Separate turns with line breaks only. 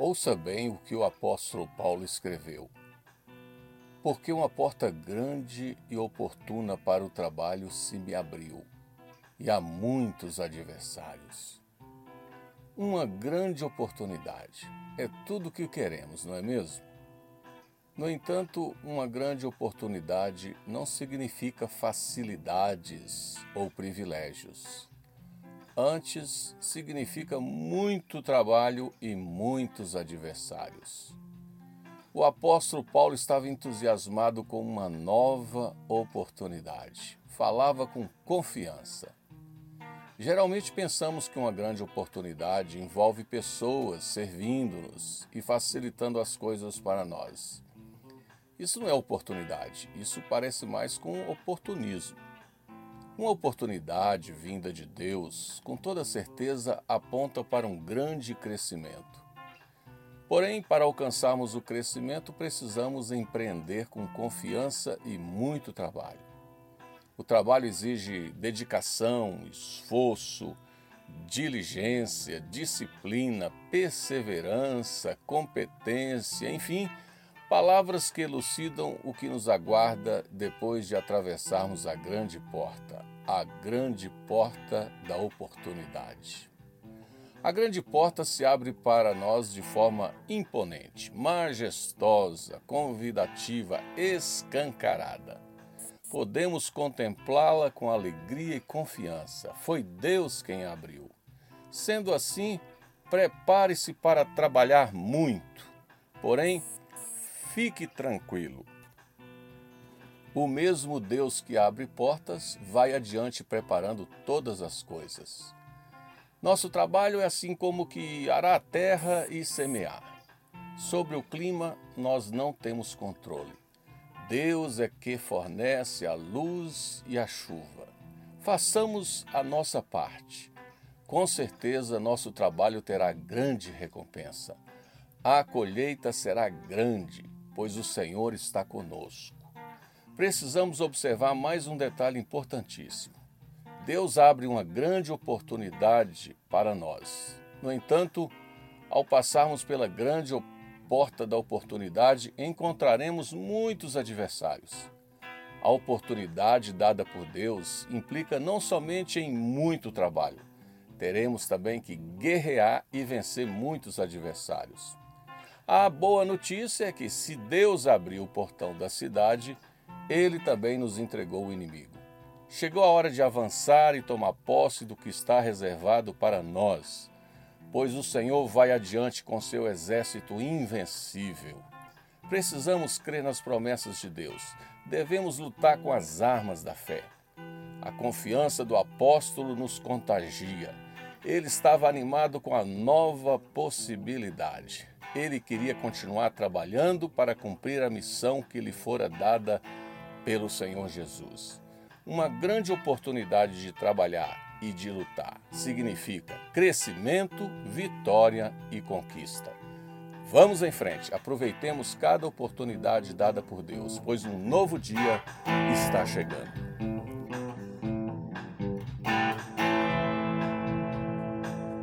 Ouça bem o que o apóstolo Paulo escreveu. Porque uma porta grande e oportuna para o trabalho se me abriu, e há muitos adversários. Uma grande oportunidade. É tudo o que queremos, não é mesmo? No entanto, uma grande oportunidade não significa facilidades ou privilégios. Antes, significa muito trabalho e muitos adversários. O apóstolo Paulo estava entusiasmado com uma nova oportunidade. Falava com confiança. Geralmente pensamos que uma grande oportunidade envolve pessoas servindo-nos e facilitando as coisas para nós. Isso não é oportunidade, isso parece mais com oportunismo. Uma oportunidade vinda de Deus, com toda certeza, aponta para um grande crescimento. Porém, para alcançarmos o crescimento, precisamos empreender com confiança e muito trabalho. O trabalho exige dedicação, esforço, diligência, disciplina, perseverança, competência, enfim, palavras que elucidam o que nos aguarda depois de atravessarmos a grande porta, a grande porta da oportunidade. A grande porta se abre para nós de forma imponente, majestosa, convidativa, escancarada podemos contemplá-la com alegria e confiança. Foi Deus quem abriu. Sendo assim, prepare-se para trabalhar muito, porém, fique tranquilo. O mesmo Deus que abre portas vai adiante preparando todas as coisas. Nosso trabalho é assim como que arar a terra e semear. Sobre o clima, nós não temos controle. Deus é que fornece a luz e a chuva. Façamos a nossa parte. Com certeza, nosso trabalho terá grande recompensa. A colheita será grande, pois o Senhor está conosco. Precisamos observar mais um detalhe importantíssimo. Deus abre uma grande oportunidade para nós. No entanto, ao passarmos pela grande porta da oportunidade, encontraremos muitos adversários. A oportunidade dada por Deus implica não somente em muito trabalho, teremos também que guerrear e vencer muitos adversários. A boa notícia é que, se Deus abriu o portão da cidade, ele também nos entregou o inimigo. Chegou a hora de avançar e tomar posse do que está reservado para nós pois o Senhor vai adiante com seu exército invencível. Precisamos crer nas promessas de Deus. Devemos lutar com as armas da fé. A confiança do apóstolo nos contagia. Ele estava animado com a nova possibilidade. Ele queria continuar trabalhando para cumprir a missão que lhe fora dada pelo Senhor Jesus. Uma grande oportunidade de trabalhar e de lutar. Significa crescimento, vitória e conquista. Vamos em frente, aproveitemos cada oportunidade dada por Deus, pois um novo dia está chegando.